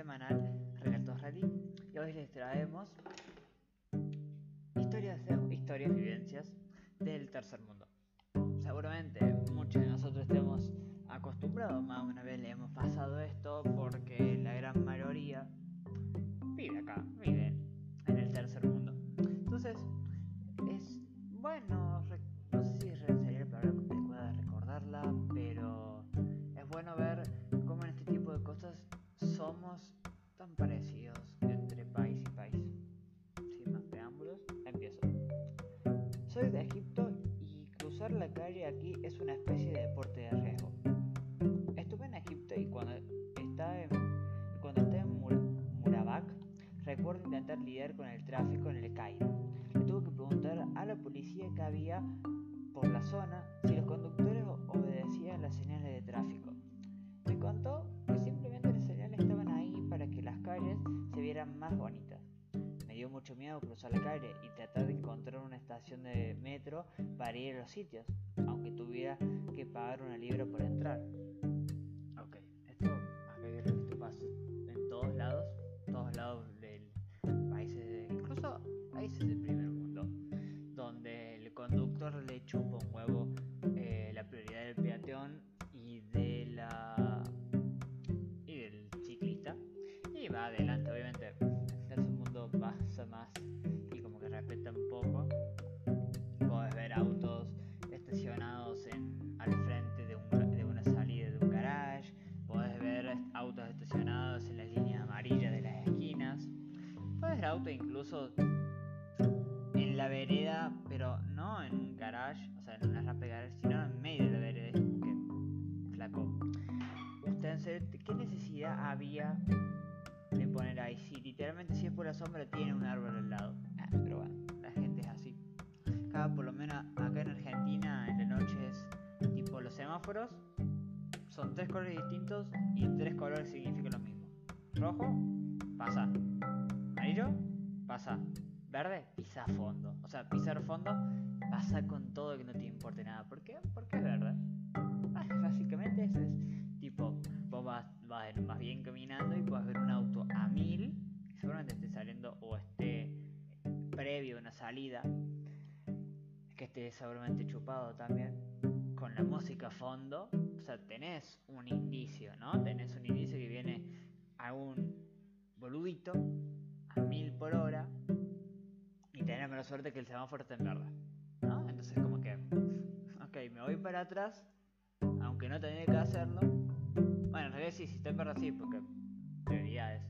semanal Relatos Rally y hoy les traemos historias, de, historias, vivencias del tercer mundo. Seguramente muchos de nosotros estemos acostumbrados, más una vez le hemos pasado esto porque la gran mayoría vive acá, vive en el tercer mundo. Entonces, es bueno, no sé si Cairo. Le tuve que preguntar a la policía que había por la zona si los conductores obedecían las señales de tráfico. Me contó que simplemente las señales estaban ahí para que las calles se vieran más bonitas. Me dio mucho miedo cruzar la calle y tratar de encontrar una estación de metro para ir a los sitios, aunque tuviera que pagar una libra por entrar. Países del colores distintos y tres colores significan lo mismo. Rojo pasa. Amarillo pasa. Verde pisa fondo. O sea pisar fondo pasa con todo que no te importe nada. ¿por qué? porque es verde. Ah, básicamente eso es tipo vos vas, vas más bien caminando y puedes ver un auto a mil seguramente esté saliendo o esté previo a una salida que esté seguramente chupado también con la música a fondo o sea tenés un indicio ¿no? tenés un indicio que viene a un boludito a mil por hora y tenés la suerte que el semáforo está en verde ¿no? entonces como que ok me voy para atrás aunque no tenía que hacerlo bueno en realidad sí, si está en verde sí porque prioridades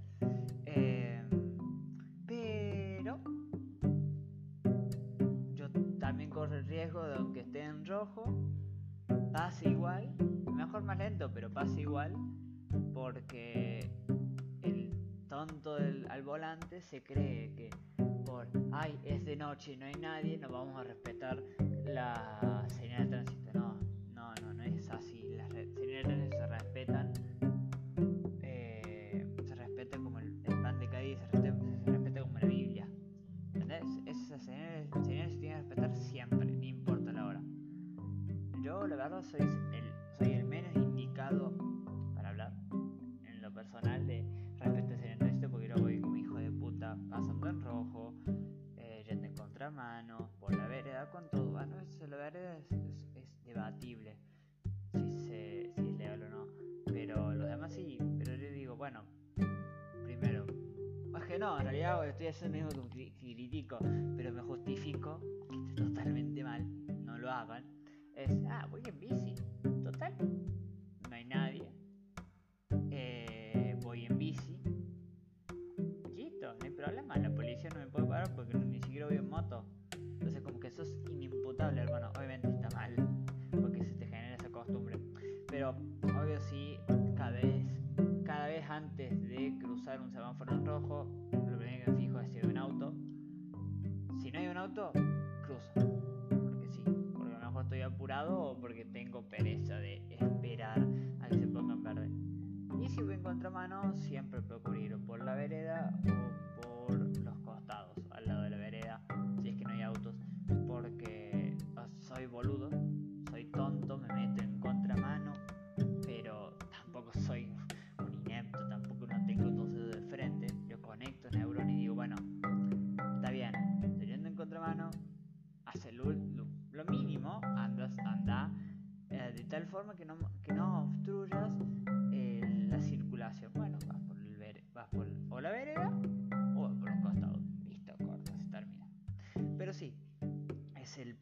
rojo pase igual mejor más lento pero pase igual porque el tonto del, al volante se cree que por ay es de noche y no hay nadie no vamos a respetar la señal de tránsito no no no no es así. Las señales de tránsito se respetan soy el, soy el menos indicado para hablar. En lo personal de respecto a ese tránsito porque yo voy como hijo de puta pasando en rojo eh, yendo en contramano por la vereda con todo bueno eso, la vereda es, debatible si, se, si es legal o no pero los demás sí pero yo digo bueno primero es que no en realidad estoy haciendo mismo que critico pero me justifico que está totalmente mal no lo hagan es ah voy en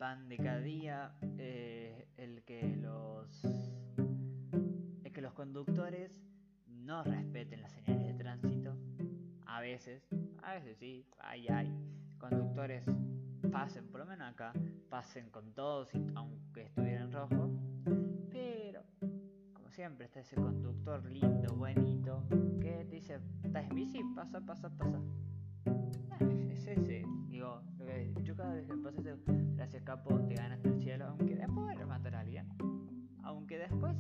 pan de cada día eh, el que los el que los conductores no respeten las señales de tránsito. A veces, a veces sí, hay, hay conductores pasen, por lo menos acá, pasen con todos, aunque estuviera en rojo. Pero, como siempre, está ese conductor lindo, buenito, que te dice, ¿estás en bici? Pasa, pasa, pasa. Ah, es ese. Digo, yo cada vez que pasa eso, gracias capo, te ganas el cielo, aunque después va a alguien. Aunque después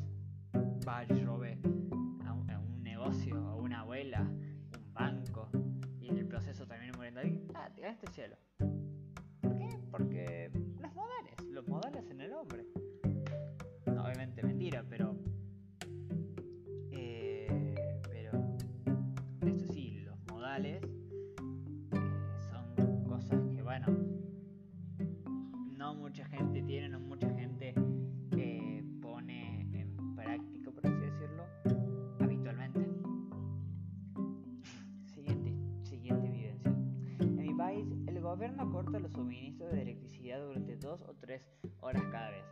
va y robe a un, negocio, a una abuela, un banco, y en el proceso también muriendo ahí, ah, te ganaste el cielo. Porque los modales, los modales en el hombre. Obviamente mentira, pero. Gente tiene, no mucha gente eh, pone en práctica, por así decirlo, habitualmente. Siguiente, siguiente evidencia. En mi país, el gobierno corta los suministros de durante dos o tres horas cada vez,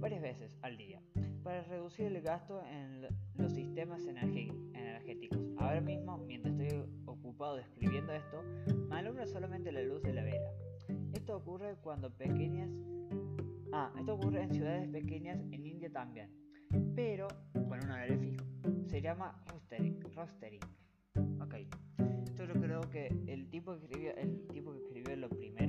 varias veces al día, para reducir el gasto en los sistemas energéticos. Ahora mismo, mientras estoy ocupado escribiendo esto, me alumbra solamente la luz de la vela. Esto ocurre cuando pequeñas... Ah, esto ocurre en ciudades pequeñas en India también, pero con un horario fijo. Se llama rostering. rostering. Ok. Yo creo que el tipo que escribió, el tipo que escribió lo primero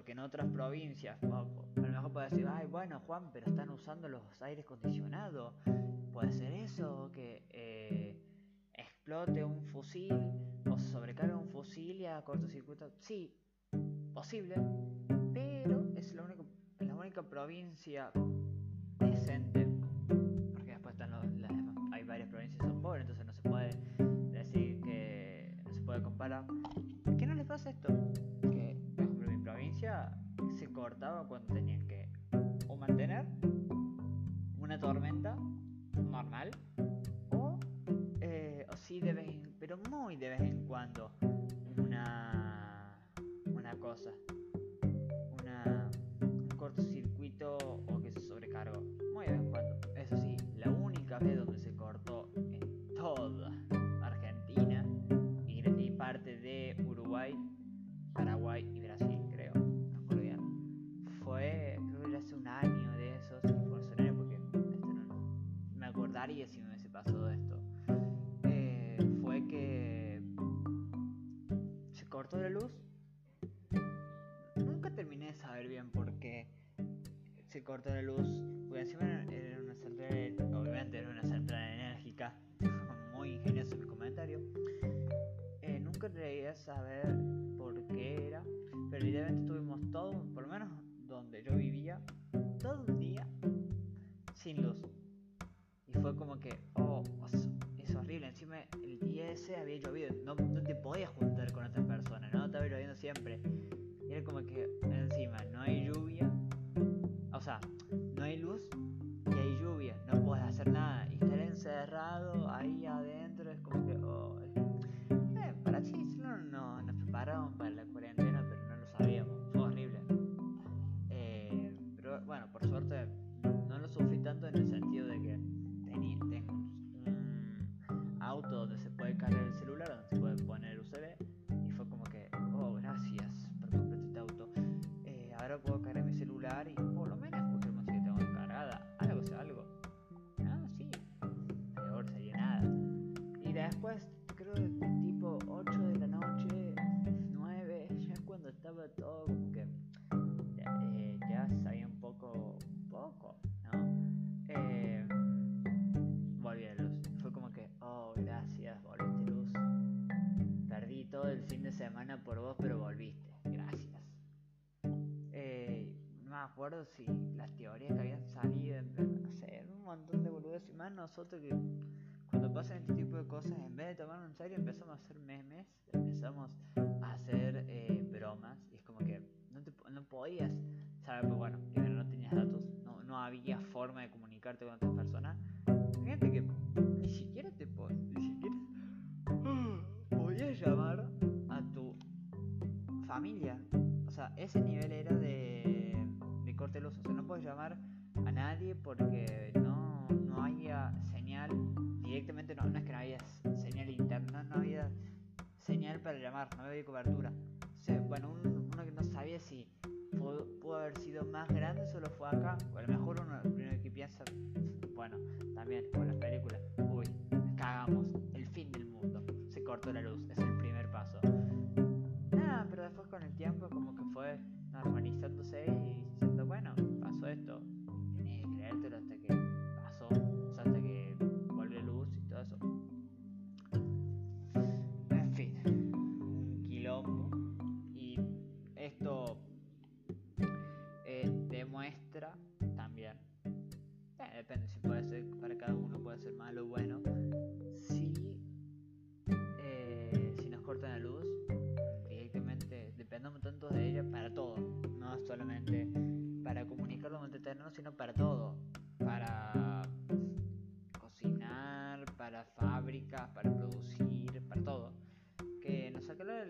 porque en otras provincias, a lo mejor puede decir, ay, bueno, Juan, pero están usando los aires acondicionados. Puede ser eso, que eh, explote un fusil o se sobrecargue un fusil y a cortocircuito. Sí, posible, pero es la única, la única provincia decente, saber acuerdo si las teorías que habían salido, no sé, un montón de boludos y más nosotros que cuando pasan este tipo de cosas, en vez de tomarlo en serio, empezamos a hacer memes, empezamos a hacer eh, bromas, y es como que no, te, no podías saber, pues bueno, primero no tenías datos, no, no había forma de comunicarte con otras personas. Fíjate que ni siquiera te ni siquiera podías llamar a tu familia. O sea, ese nivel era no puedes llamar a nadie porque no, no había señal directamente no, no es que no había señal interna, no había señal para llamar, no había cobertura. bueno, uno que no sabía si pudo, haber sido más grande solo fue acá, o a lo mejor uno primero que piensa, bueno, también con las películas, uy, cagamos, el fin del mundo, se cortó la luz, es el primer paso. Nada, pero después con el tiempo como que fue normalizándose y diciendo, bueno, esto, tenés que creértelo hasta que depende si puede ser para cada uno puede ser malo o bueno si eh, si nos cortan la luz directamente dependemos tanto de ella para todo no solamente para comunicarlo entre eterno sino para todo. Para cocinar para fábricas para producir para todo. Que nos saca la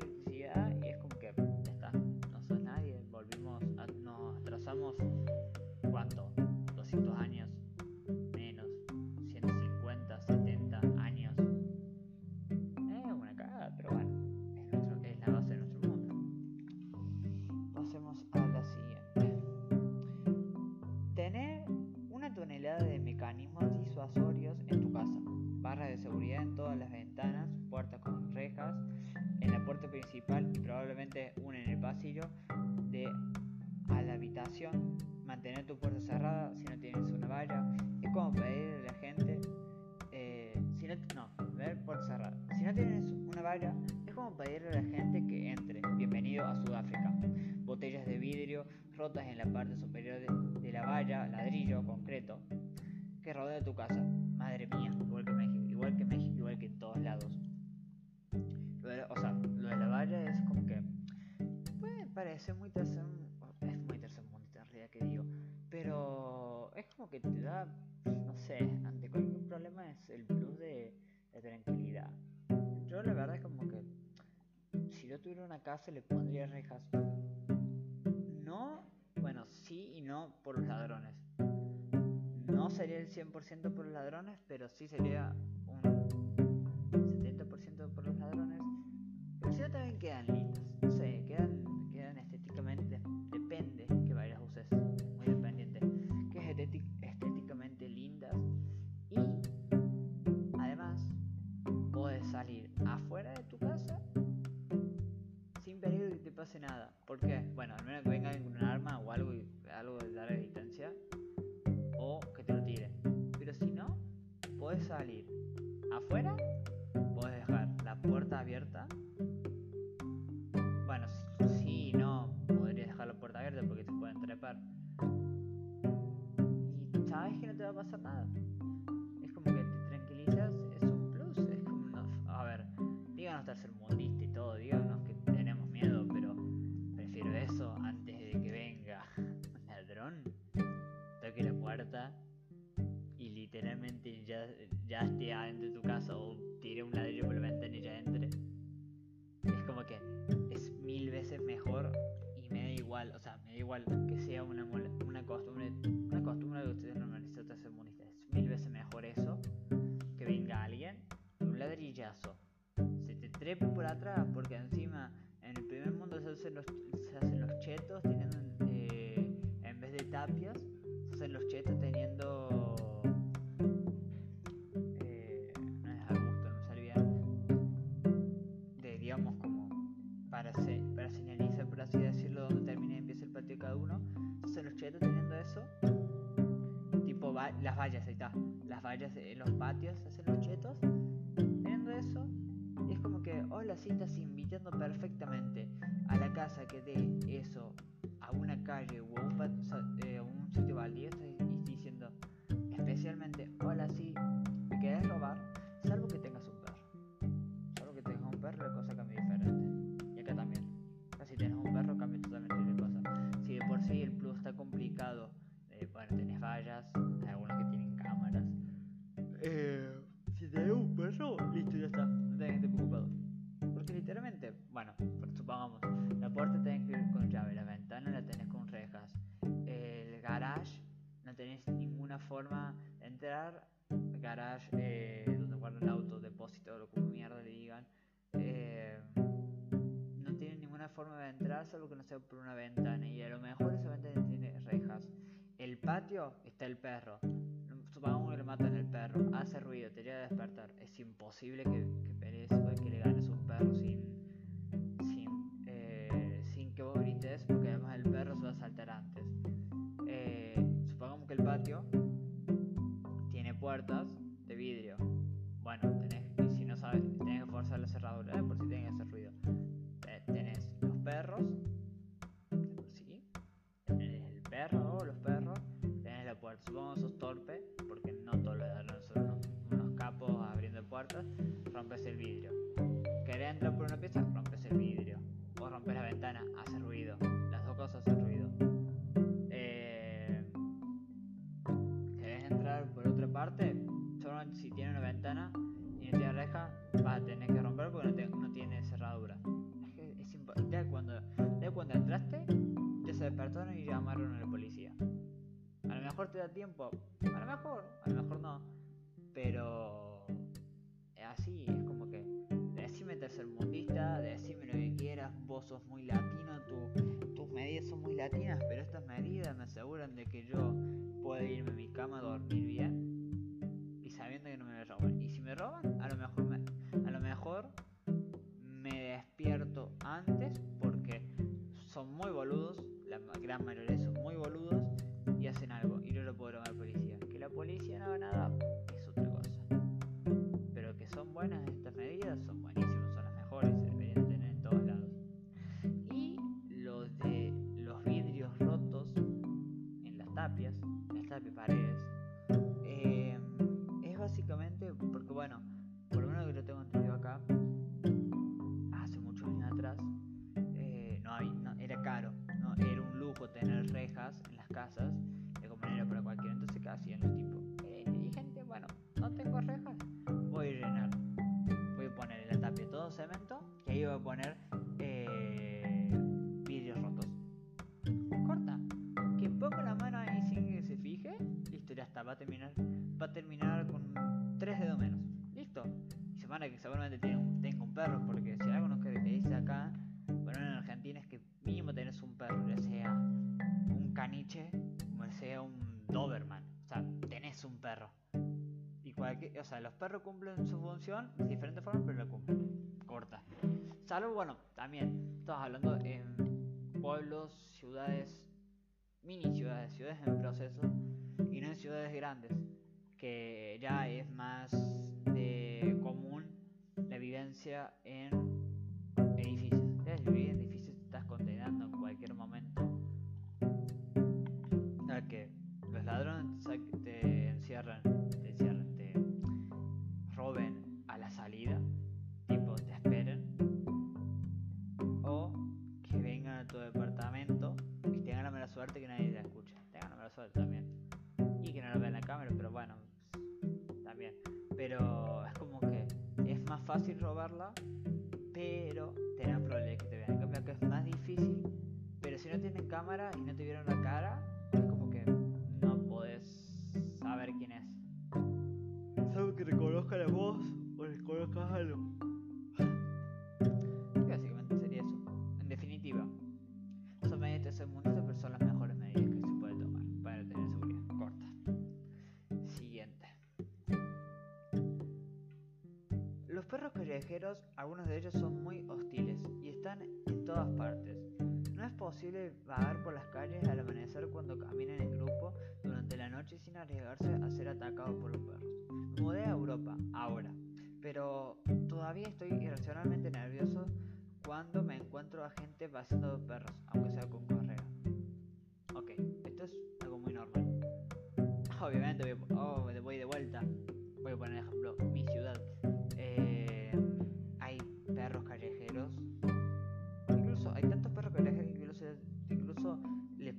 rotas en la parte superior de, la valla, ladrillo, concreto, que rodea tu casa. Sí sería un 70% por los ladrones. Pero si no también quedan lindas. No sé, quedan, quedan estéticamente, depende que varias uses, muy dependiente. Que es estéticamente lindas. Y además, puedes salir afuera de tu casa sin peligro que te pase nada. ¿Por qué? Bueno, al menos que venga con un arma o algo, algo de afuera, puedes dejar la puerta abierta. Bueno, si no, podrías dejar la puerta abierta porque te pueden trepar. Y sabes que no te va a pasar nada. Es como que te tranquilizas, es un plus. Es como, a ver, díganos mundista y todo, díganos que tenemos miedo, pero prefiero eso antes de que venga un ladrón, toque la puerta literalmente ya, ya esté adentro de tu casa igual que sea una, una costumbre, una costumbre que ustedes normalizan tercermundistas. Es mil veces mejor eso que venga alguien un ladrillazo, se te trepe por atrás, porque encima en el primer mundo se hacen los, las citas invitando perfectamente a la casa que dé eso a una calle o a un, eh, un sitio valiente y diciendo especialmente posible que, perros cumplen su función de diferentes formas, pero la cumplen. Corta. Salvo, bueno, también estamos hablando en pueblos, ciudades, mini ciudades, ciudades en proceso, y no en ciudades grandes, que ya es más de común la vivencia en edificios. Edificios te estás condenando en cualquier momento a que los ladrones te encierran roben a la salida, tipo te esperen, o que vengan a tu departamento y tengan la mala suerte que nadie te escucha, tengan la mala suerte también, y que no lo vean la cámara, pero bueno, también, pero es como que es más fácil robarla, pero te dan que te vean, en cambio que es más difícil, pero si no tienen cámara y no te vieron la cara, reconozca la voz o reconozcas algo. Básicamente sería eso. En definitiva, son medidas de tercermundistas, pero son las mejores medidas que se puede tomar para tener seguridad. Corta. Siguiente. Los perros callejeros, algunos de ellos son muy hostiles y están en todas partes posible vagar por las calles al amanecer cuando caminan en grupo durante la noche sin arriesgarse a ser atacados por los perros. Me mudé a Europa, ahora, pero todavía estoy irracionalmente nervioso cuando me encuentro a gente paseando perros, aunque sea con correa. Ok, esto es algo muy normal. Obviamente, voy, oh, voy de vuelta. Voy a poner ejemplo mi ciudad.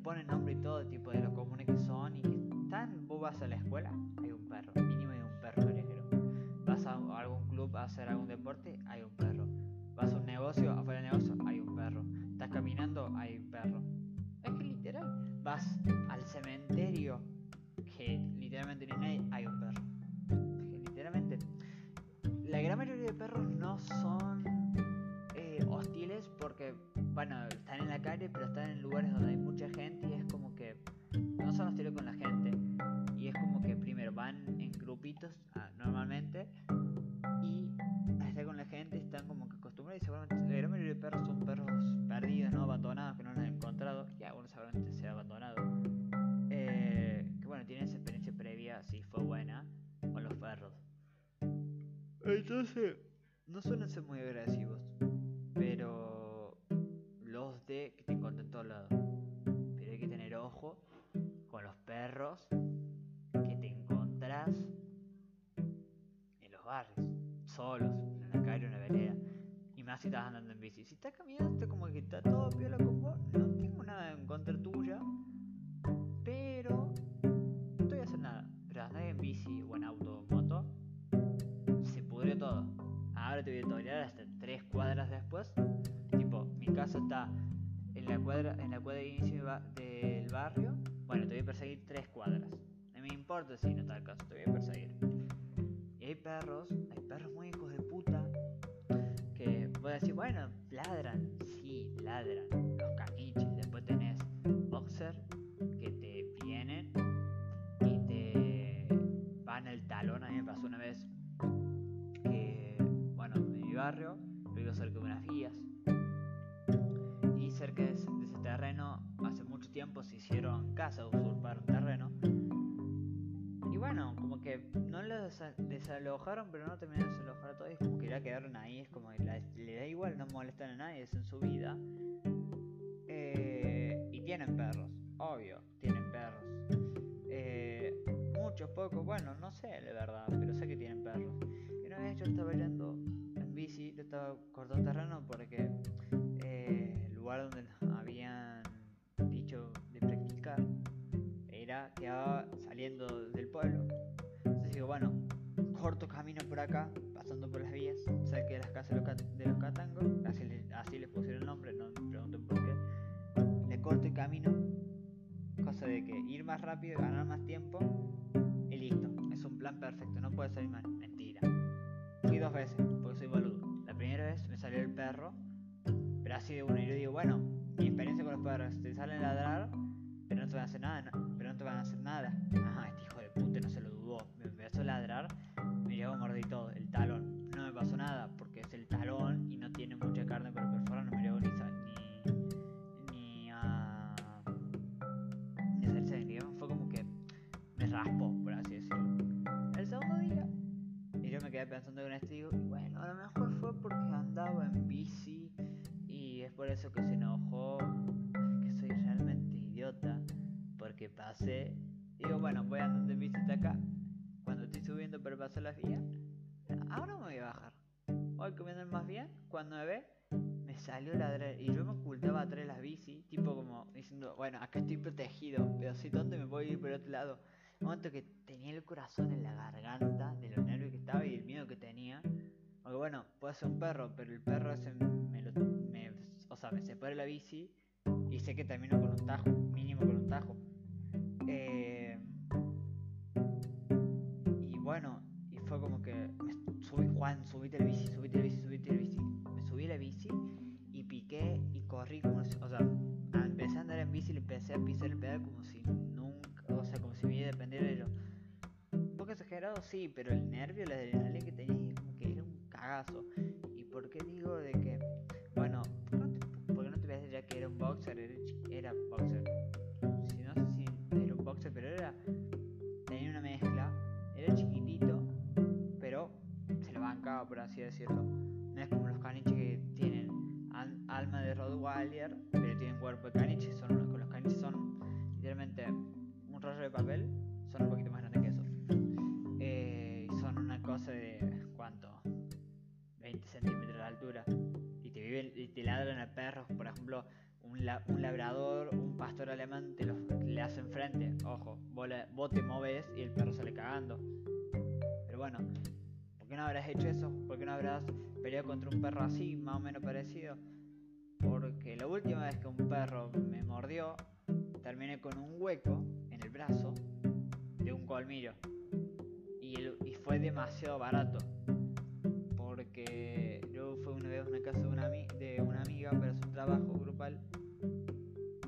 Ponen nombre y todo tipo de lo comunes que son y que están bobas a la escuela. Hay un perro, mínimo hay un perro callejero. Vas a algún club a hacer algún deporte, hay un perro. Vas a un negocio, afuera del negocio, hay un perro. Estás caminando, hay un perro. Es que literal, vas al cementerio, que literalmente ni nadie, hay un perro. Entonces, no suelen ser muy agresivos, barrio, vivo cerca de unas vías. Y cerca de ese, terreno, hace mucho tiempo se hicieron casas, usurparon terreno. Y bueno, como que no lo desa- desalojaron, pero no terminaron de desalojar a todos. Como que ya quedaron ahí, es como que le da igual, no molestan a nadie, es en su vida. Eh, y tienen perros, obvio, tienen perros. Eh, muchos, pocos, bueno, no sé la verdad, pero sé que tienen perros. Y una vez yo estaba yendo en bici, yo estaba cortando terreno porque eh, el lugar donde nos habían dicho de practicar era quedaba saliendo del pueblo. Entonces digo, bueno, corto camino por acá, pasando por las vías, cerca de las casas de los, catangos, así, le- así les pusieron nombre, no me pregunten por qué. Le corto el camino, cosa de que ir más rápido, ganar más tiempo, y listo. Es un plan perfecto, no puede salir mal. Mentira. Fui dos veces, porque soy boludo. La primera vez me salió el perro, pero así de uno. Y yo digo, bueno, mi experiencia con los perros, te salen a ladrar, pero no te van a hacer nada, no- pero no te van a hacer nada. Ajá, este hijo de puta no se lo dudó. Me empezó a ladrar, me llegó a morder todo, el talón. No me pasó nada, porque es el talón y no tiene quedé pensando con esto y digo, bueno, a lo mejor fue porque andaba en bici y es por eso que se enojó, que soy realmente idiota, porque pasé, digo, bueno, voy andando en bici hasta acá, cuando estoy subiendo para pasar las vías, ahora me voy a bajar, voy comiendo más bien, cuando me ve, me salió ladrar y yo me ocultaba atrás de las bici, tipo como diciendo, bueno, acá estoy protegido, pero si tonto me voy a ir por otro lado. Momento que tenía el corazón en la garganta de los nervios que estaba y el miedo que tenía. Porque bueno, puede ser un perro, pero el perro ese me lo, me, o sea, me separa la bici y sé que termino con un tajo, mínimo con un tajo. Eh, y bueno, y fue como que subí, Juan, subite la bici, subite la bici, subite la bici. Me subí la bici y piqué y corrí como si, o sea, empecé a andar en bici y empecé a pisar el pedal como si nunca, o sea, como si mi vida dependiera de ello. Un poco exagerado, sí, pero el nervio, la adrenalina que tenía, como que era un cagazo. ¿Y por qué digo de que, bueno, ¿por qué no te, por no te ya que era un boxer? Era, era boxer. Si no sé si era un boxer, pero era, tenía una mezcla, era chiquitito, pero se lo bancaba decirlo. No es como los caniches que tienen alma de Rottweiler, pero tienen cuerpo de caniche. Son, los caniches son literalmente rollo de papel, son un poquito más grandes que eso. Eh, son una cosa de, ¿cuánto? 20 centímetros de altura. Y te, viven, y te ladran a perros, por ejemplo, un, un labrador, un pastor alemán te le hacen frente. Ojo, vos, vos te moves y el perro sale cagando. Pero bueno, ¿por qué no habrás hecho eso? ¿Por qué no habrás peleado contra un perro así, más o menos parecido? Porque la última vez que un perro me mordió, terminé con un hueco de un colmillo. Y, y fue demasiado barato. Porque yo fui una vez a una casa de una, de una amiga para su trabajo grupal.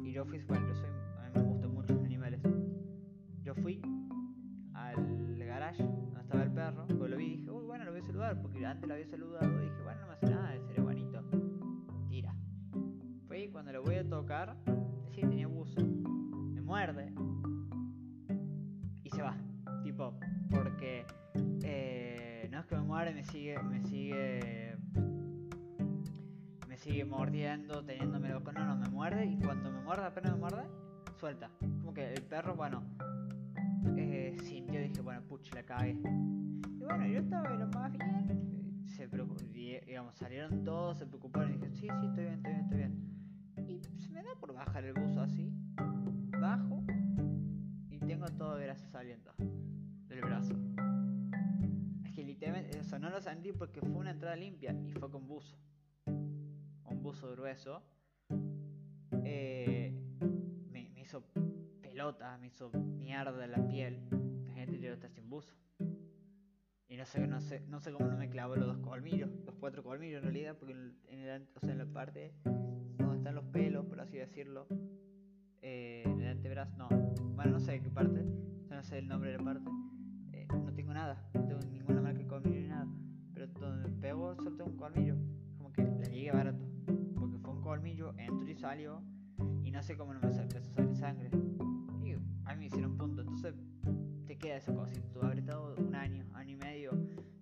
Y yo fui, bueno, soy, a mí me gustan mucho los animales. Yo fui al garage donde estaba el perro, pues lo vi y dije, uy, bueno, lo voy a saludar, porque antes lo había saludado y dije, bueno, no me hace nada, sería bonito. Tira. Fui cuando lo voy a tocar, sí, tenía buzo, me muerde me muerde, me sigue, me sigue me sigue mordiendo, teniéndome loco. No, no, me muerde y cuando me muerde, apenas me muerde, suelta. Como que el perro, bueno, eh, sintió, dije, bueno, puch, la cagué. Y bueno, yo estaba lo más bien. Se digamos, salieron todos, se preocuparon y dije, sí, sí, estoy bien, estoy bien, estoy bien. Y se me da por bajar el buzo así, bajo y tengo todo grasa saliendo del brazo. No lo sentí porque fue una entrada limpia y fue con buzo. Un buzo grueso. Eh, me, me hizo pelota, me hizo mierda la piel. La gente llegó estar sin buzo. Y no sé, no sé, no sé cómo no me clavó los dos colmillos, los cuatro colmillos en realidad, porque en, el, o sea, en la parte donde están los pelos, por así decirlo, eh, en el antebrazo, no, bueno, no sé qué parte, no sé el nombre de la parte, eh, no tengo nada, ninguna marca de colmillo ni nada, pero donde me pegó tengo un colmillo, como que le llegué barato, porque fue un colmillo, entró y salió, y no sé cómo no me empezó a salir sangre a mí me hicieron punto. Entonces te queda esa cosita. Tú habré estado un año, año y medio,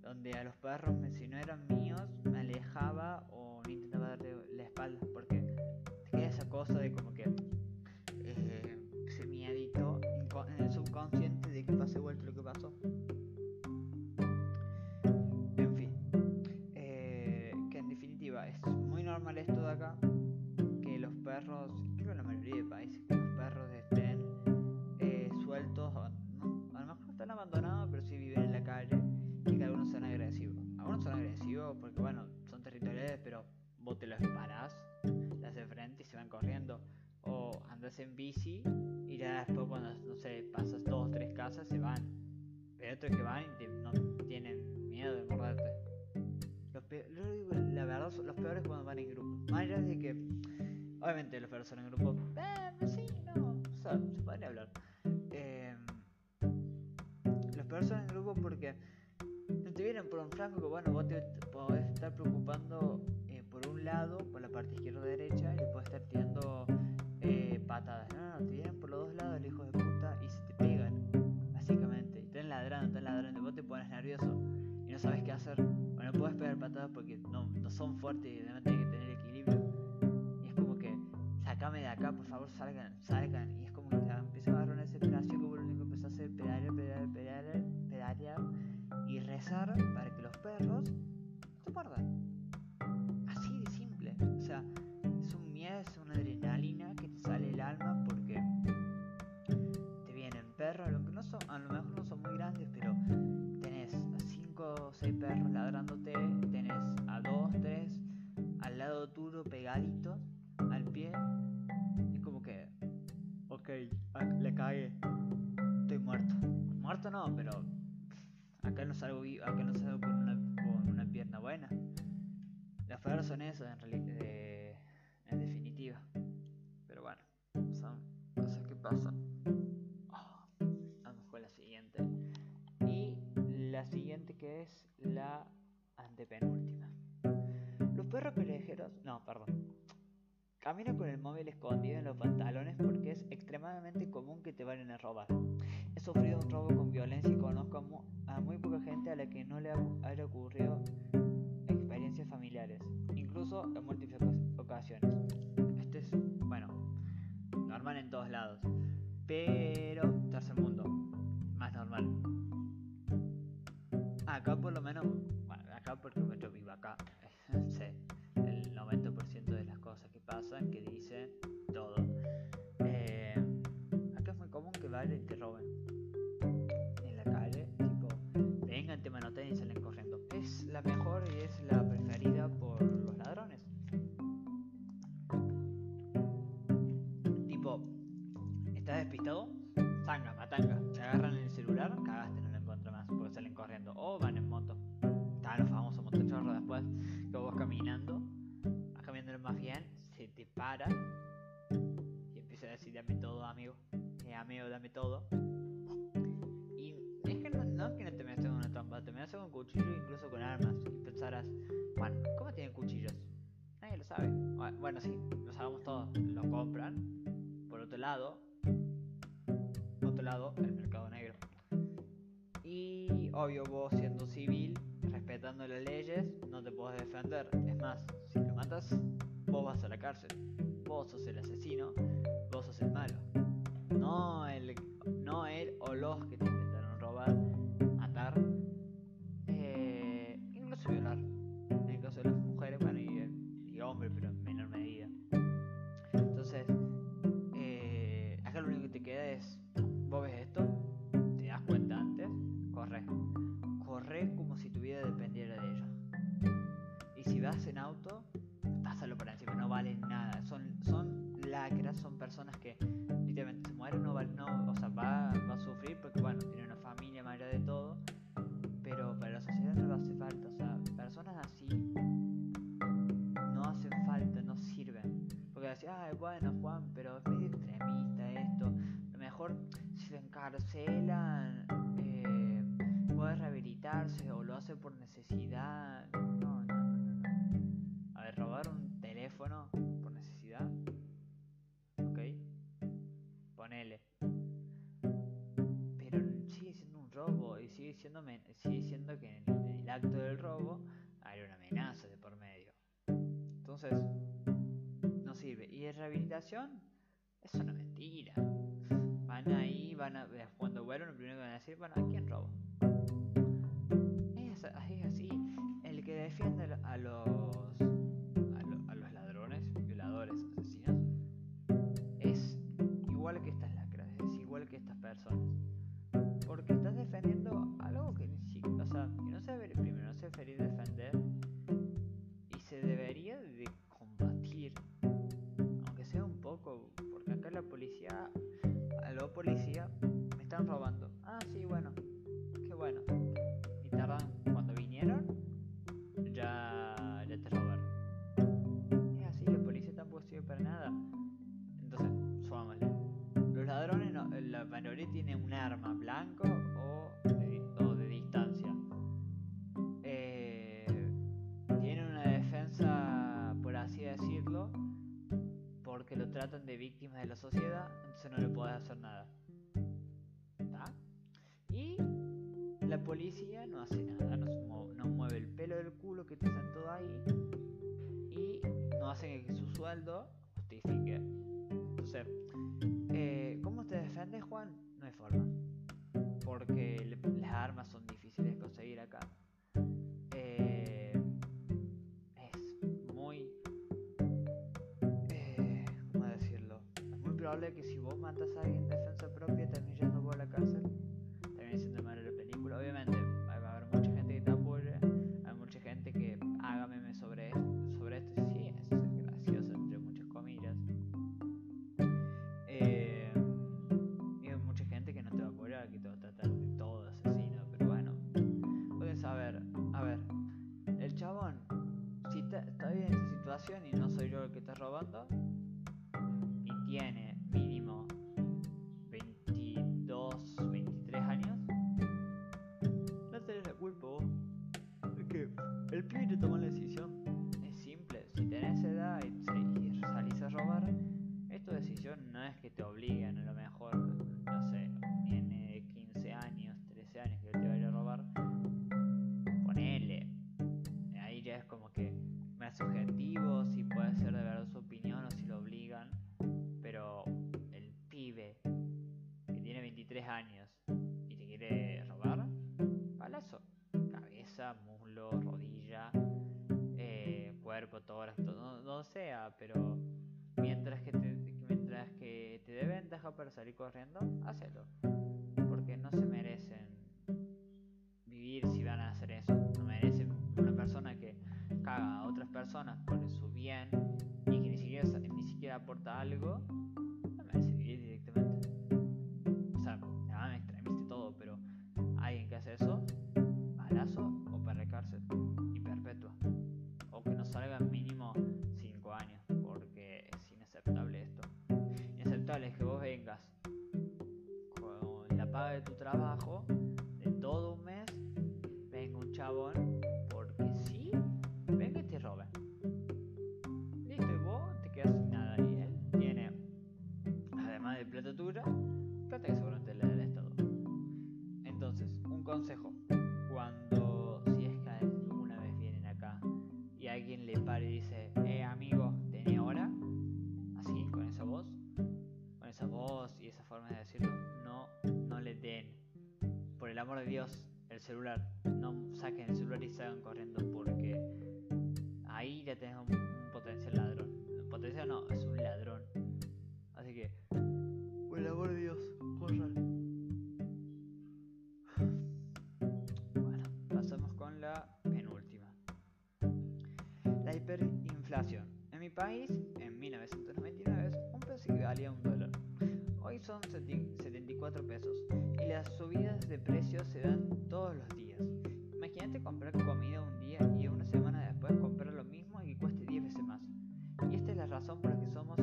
donde a los perros, si no eran míos, me alejaba o acá. Que los perros, creo que en la mayoría de países, que los perros estén sueltos, a lo mejor están abandonados, pero sí viven en la calle y que algunos son agresivos. Algunos son agresivos porque, bueno, son territoriales, pero vos te los parás, le haces frente y se van corriendo. O andas en bici y ya después, cuando, no sé, pasas dos o tres casas, se van. Pero otros que van y no tienen miedo de morderte. Los la verdad, los peores cuando van en grupo. Más allá de que, obviamente, los peores son en grupo. Eh, sí, no, o sea, se podría hablar personas en grupo porque no te vienen por un flanco bueno, vos te podés estar preocupando eh, por un lado, por la parte izquierda o derecha, y le podés estar tirando eh, patadas. No, no, te vienen por los dos lados el de puta y se te pegan, básicamente. Y están ladrando, están ladrando, vos te pones nervioso no sabes qué hacer. Bueno, no puedes pegar patadas porque no, son fuertes y además tienes que tener equilibrio. Y es como que, sacame de acá, por favor, salgan, salgan. Y es como que a agarrar una desesperación como lo único que empieza a hacer pedalear, pedalear, pedalear y rezar para que los perros te muerdan. Así de simple. O sea, es un miedo, es una adrenalina que te sale el alma porque te vienen perros, a lo, que no son, a lo mejor 5 o 6 perros ladrándote, tenés a 2, 3 al lado tuyo pegaditos al pie. Es como que, ok, ah, le cae estoy muerto. Muerto no, pero Acá no salgo, acá no salgo con, una, con una pierna buena. Las palabras son esas en, realidad, eh, en definitiva. Pero bueno, son cosas que pasan. Oh, vamos con la siguiente. Y la siguiente que es la antepenúltima. Los perros callejeros, no, perdón. Camina con el móvil escondido en los pantalones porque es extremadamente común que te vayan a robar. He sufrido un robo con violencia y conozco a muy, poca gente a la que no le haya ocurrido familiares, incluso en múltiples ocasiones. Este es, bueno, normal en todos lados, pero tercer mundo, más normal. Acá por lo menos, bueno, acá porque yo vivo acá, el 90% de las cosas que pasan, que dicen todo. Eh, acá es muy común que vayan y te roben en la calle, tipo, vengan, te manotean y salen corriendo. Es la mejor y es la preferida por los ladrones. Tipo, ¿estás despistado? Zanga, matanga. Te agarran el celular, cagaste, más, porque salen corriendo. O van en moto. Están los famosos motochorros después, que vos caminando, vas caminando más bien, se te para y empieza a decir, dame todo, amigo. Eh, amigo, dame todo. Y es que no, es que no te metas en una trampa, te metes con cuchillo, incluso con armas. Y pensarás, Juan, ¿cómo tienen cuchillos? Nadie lo sabe. Bu- Bueno, sí, lo sabemos todos. Lo compran. Por otro lado, otro lado, el mercado negro. Y obvio, vos siendo civil, respetando las leyes, no te podés defender. Es más, si lo matas, vos vas a la cárcel. Vos sos el asesino, vos sos el malo. No el, no él o los que te intentaron robar, matar, eh, incluso violar. En auto, pásalo por encima, no vale nada. Son, son lacras, son personas que literalmente se mueren, no, val- no o sea, va, va a sufrir porque, bueno, tiene una familia allá de todo. Pero para la sociedad no le hace falta, o sea, personas así no hacen falta, no sirven. Porque decís, bueno, Juan, pero es medio extremista esto. Lo mejor si lo encarcelan, eh, puede rehabilitarse o lo hace por necesidad. No, robar un teléfono por necesidad. Ok. Ponele. Pero sigue siendo un robo y sigue siendo, sigue siendo que en el, acto del robo hay una amenaza de por medio. Entonces, no sirve. ¿Y de rehabilitación? Es una mentira. Van ahí, van a. eh, Cuando vuelven, lo primero que van a decir, bueno, ¿a quién robo? Es, así. El que defiende a los. Asesinos, es igual que estas lacras, es igual que estas personas. Porque estás defendiendo algo que. O sea, que no se debería. Primero, no se debería defender. Y se debería de combatir. Aunque sea un poco. Porque acá la policía. Aló, policía. Me están robando. Los ladrones, no- la mayoría tiene un arma blanco o de, di- o de distancia. Eh, tienen una defensa, por así decirlo, porque lo tratan de víctima de la sociedad, entonces no le podés hacer nada. Y la policía no hace nada, no, mueve el pelo del culo que te sentó ahí y no hacen que su sueldo justifique. Entonces, eh, ¿cómo te defiendes, Juan? No hay forma. Porque las armas son pero mientras que te, mientras que te deben dejar para salir corriendo, hacelo. Porque no se merecen vivir si van a hacer eso. No merecen una persona que caga a otras personas por su bien y que ni siquiera, ni siquiera aporta algo celular. No saquen el celular y salgan corriendo porque ahí ya tenés un, potencial ladrón. Potencial no, es un ladrón. Así que, por el de Dios, corran. Bueno, pasamos con la penúltima. La hiperinflación. En mi país, en 1999, un peso valía un dólar son 74 pesos y las subidas de precios se dan todos los días. Imagínate comprar comida un día y una semana después comprar lo mismo y que cueste 10 veces más. Y esta es la razón por la que somos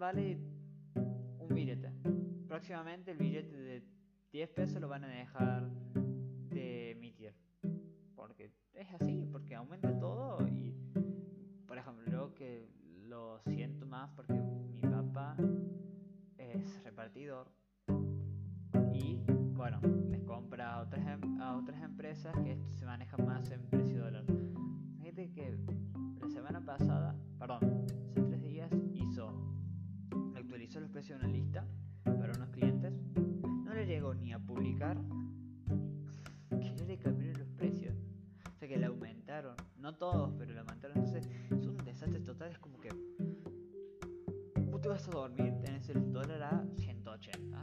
vale un billete. Próximamente el billete de 10 pesos lo van a dejar de emitir. Porque es así, porque aumenta todo y que lo siento más porque mi papá es repartidor y bueno, les compra a otras, em, a otras empresas que se manejan más en precio dólar. Fíjate que la semana pasada, perdón, actualizó los precios de una lista para unos clientes. No le llegó ni a publicar que ya le cambiaron los precios. O sea que le aumentaron. No todos, pero le aumentaron. Entonces total es como que vos te vas a dormir, tenés el dólar a 180,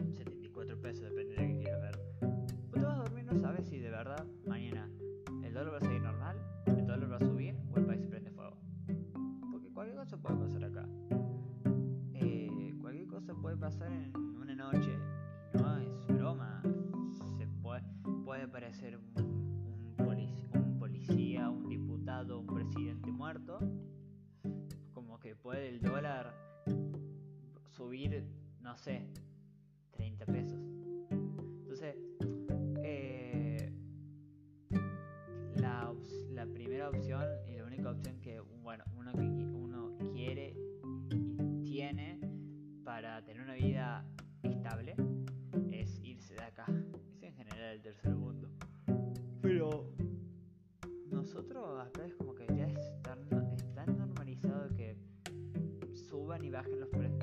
puede parecer un, un policía, un diputado, un presidente muerto que puede el dólar subir, no sé, 30 pesos. Entonces, eh, la, la, primera opción y la única opción que bueno, uno, uno quiere y tiene para tener una vida estable es irse de acá. Es en general el tercer mundo. Pero nosotros acá es como que ya es tan, es tan normalizado que suban y bajen los precios.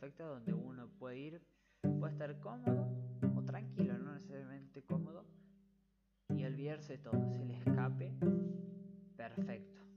perfecta donde uno puede ir, puede estar cómodo o tranquilo, no necesariamente cómodo, y olvidarse todo, se le escape perfecto.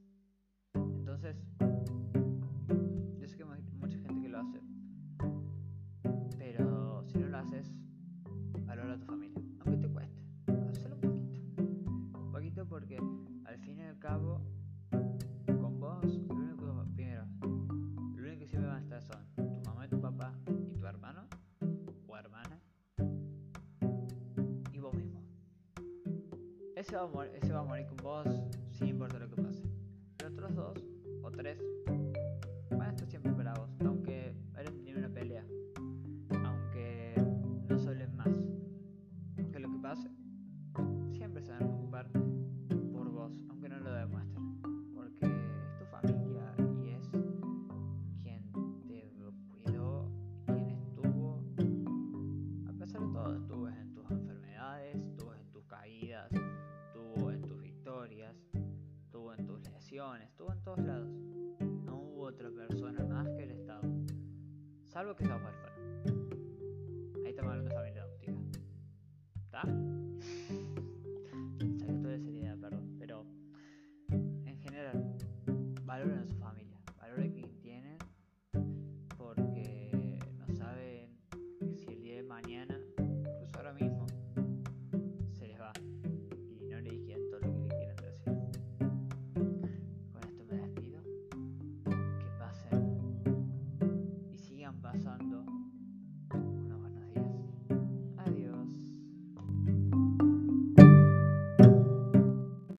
ese va, a morir, con vos sin importar lo que pase. Los otros dos o tres